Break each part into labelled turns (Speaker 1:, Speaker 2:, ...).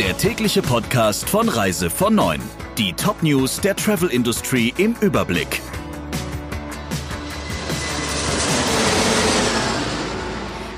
Speaker 1: der tägliche Podcast von Reise von 9. Die Top-News der Travel Industry im Überblick.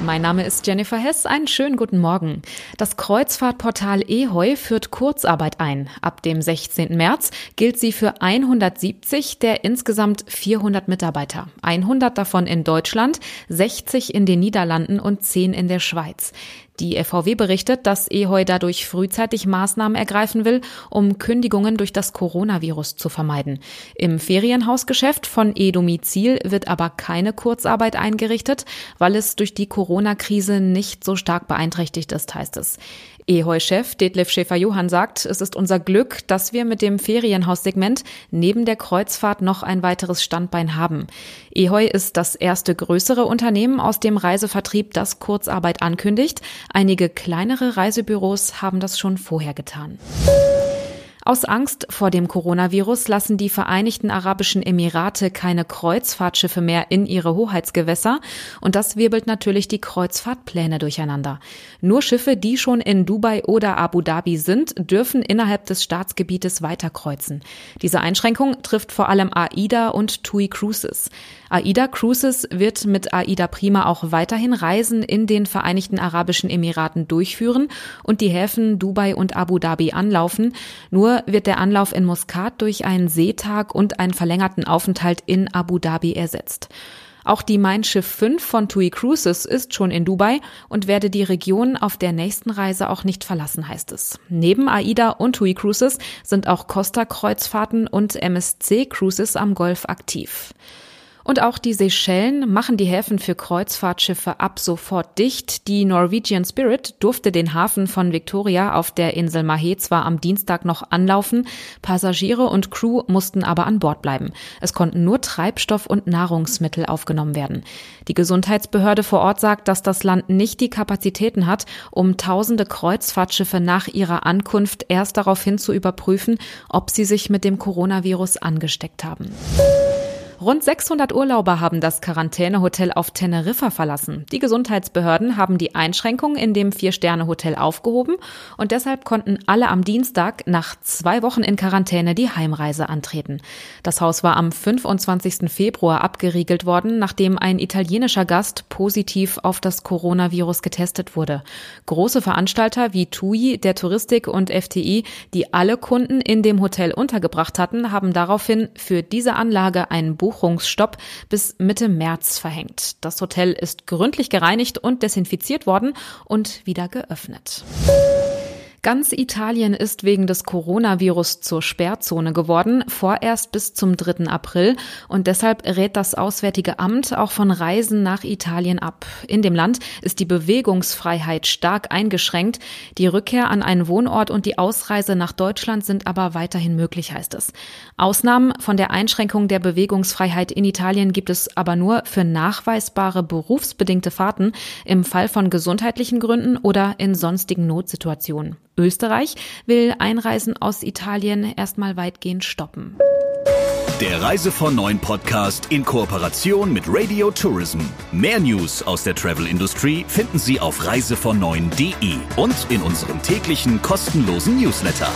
Speaker 2: Mein Name ist Jennifer Hess. Einen schönen guten Morgen. Das Kreuzfahrtportal eHeu führt Kurzarbeit ein. Ab dem 16. März gilt sie für 170 der insgesamt 400 Mitarbeiter. 100 davon in Deutschland, 60 in den Niederlanden und 10 in der Schweiz. Die FVW berichtet, dass eHeu dadurch frühzeitig Maßnahmen ergreifen will, um Kündigungen durch das Coronavirus zu vermeiden. Im Ferienhausgeschäft von e-Domizil wird aber keine Kurzarbeit eingerichtet, weil es durch die Corona-Krise nicht so stark beeinträchtigt ist, heißt es. Eheu-Chef Detlef Schäfer-Johann sagt, es ist unser Glück, dass wir mit dem Ferienhaussegment neben der Kreuzfahrt noch ein weiteres Standbein haben. Eheu ist das erste größere Unternehmen aus dem Reisevertrieb, das Kurzarbeit ankündigt. Einige kleinere Reisebüros haben das schon vorher getan. Aus Angst vor dem Coronavirus lassen die Vereinigten Arabischen Emirate keine Kreuzfahrtschiffe mehr in ihre Hoheitsgewässer und das wirbelt natürlich die Kreuzfahrtpläne durcheinander. Nur Schiffe, die schon in Dubai oder Abu Dhabi sind, dürfen innerhalb des Staatsgebietes weiterkreuzen. Diese Einschränkung trifft vor allem AIDA und TUI Cruises. AIDA Cruises wird mit AIDA Prima auch weiterhin Reisen in den Vereinigten Arabischen Emiraten durchführen und die Häfen Dubai und Abu Dhabi anlaufen. Nur wird der Anlauf in Muscat durch einen Seetag und einen verlängerten Aufenthalt in Abu Dhabi ersetzt. Auch die Mein Schiff 5 von TUI Cruises ist schon in Dubai und werde die Region auf der nächsten Reise auch nicht verlassen, heißt es. Neben AIDA und TUI Cruises sind auch Costa Kreuzfahrten und MSC Cruises am Golf aktiv. Und auch die Seychellen machen die Häfen für Kreuzfahrtschiffe ab sofort dicht. Die Norwegian Spirit durfte den Hafen von Victoria auf der Insel Mahé zwar am Dienstag noch anlaufen, Passagiere und Crew mussten aber an Bord bleiben. Es konnten nur Treibstoff und Nahrungsmittel aufgenommen werden. Die Gesundheitsbehörde vor Ort sagt, dass das Land nicht die Kapazitäten hat, um tausende Kreuzfahrtschiffe nach ihrer Ankunft erst daraufhin zu überprüfen, ob sie sich mit dem Coronavirus angesteckt haben. Rund 600 Urlauber haben das Quarantänehotel auf Teneriffa verlassen. Die Gesundheitsbehörden haben die Einschränkungen in dem Vier-Sterne-Hotel aufgehoben und deshalb konnten alle am Dienstag nach zwei Wochen in Quarantäne die Heimreise antreten. Das Haus war am 25. Februar abgeriegelt worden, nachdem ein italienischer Gast positiv auf das Coronavirus getestet wurde. Große Veranstalter wie TUI, der Touristik und FTI, die alle Kunden in dem Hotel untergebracht hatten, haben daraufhin für diese Anlage ein Buch Buchungsstopp bis Mitte März verhängt. Das Hotel ist gründlich gereinigt und desinfiziert worden und wieder geöffnet. Ganz Italien ist wegen des Coronavirus zur Sperrzone geworden, vorerst bis zum 3. April. Und deshalb rät das Auswärtige Amt auch von Reisen nach Italien ab. In dem Land ist die Bewegungsfreiheit stark eingeschränkt. Die Rückkehr an einen Wohnort und die Ausreise nach Deutschland sind aber weiterhin möglich, heißt es. Ausnahmen von der Einschränkung der Bewegungsfreiheit in Italien gibt es aber nur für nachweisbare berufsbedingte Fahrten im Fall von gesundheitlichen Gründen oder in sonstigen Notsituationen. Österreich will Einreisen aus Italien erstmal weitgehend stoppen.
Speaker 1: Der Reise von Neuen Podcast in Kooperation mit Radio Tourism. Mehr News aus der Travel Industry finden Sie auf reisevon und in unserem täglichen kostenlosen Newsletter.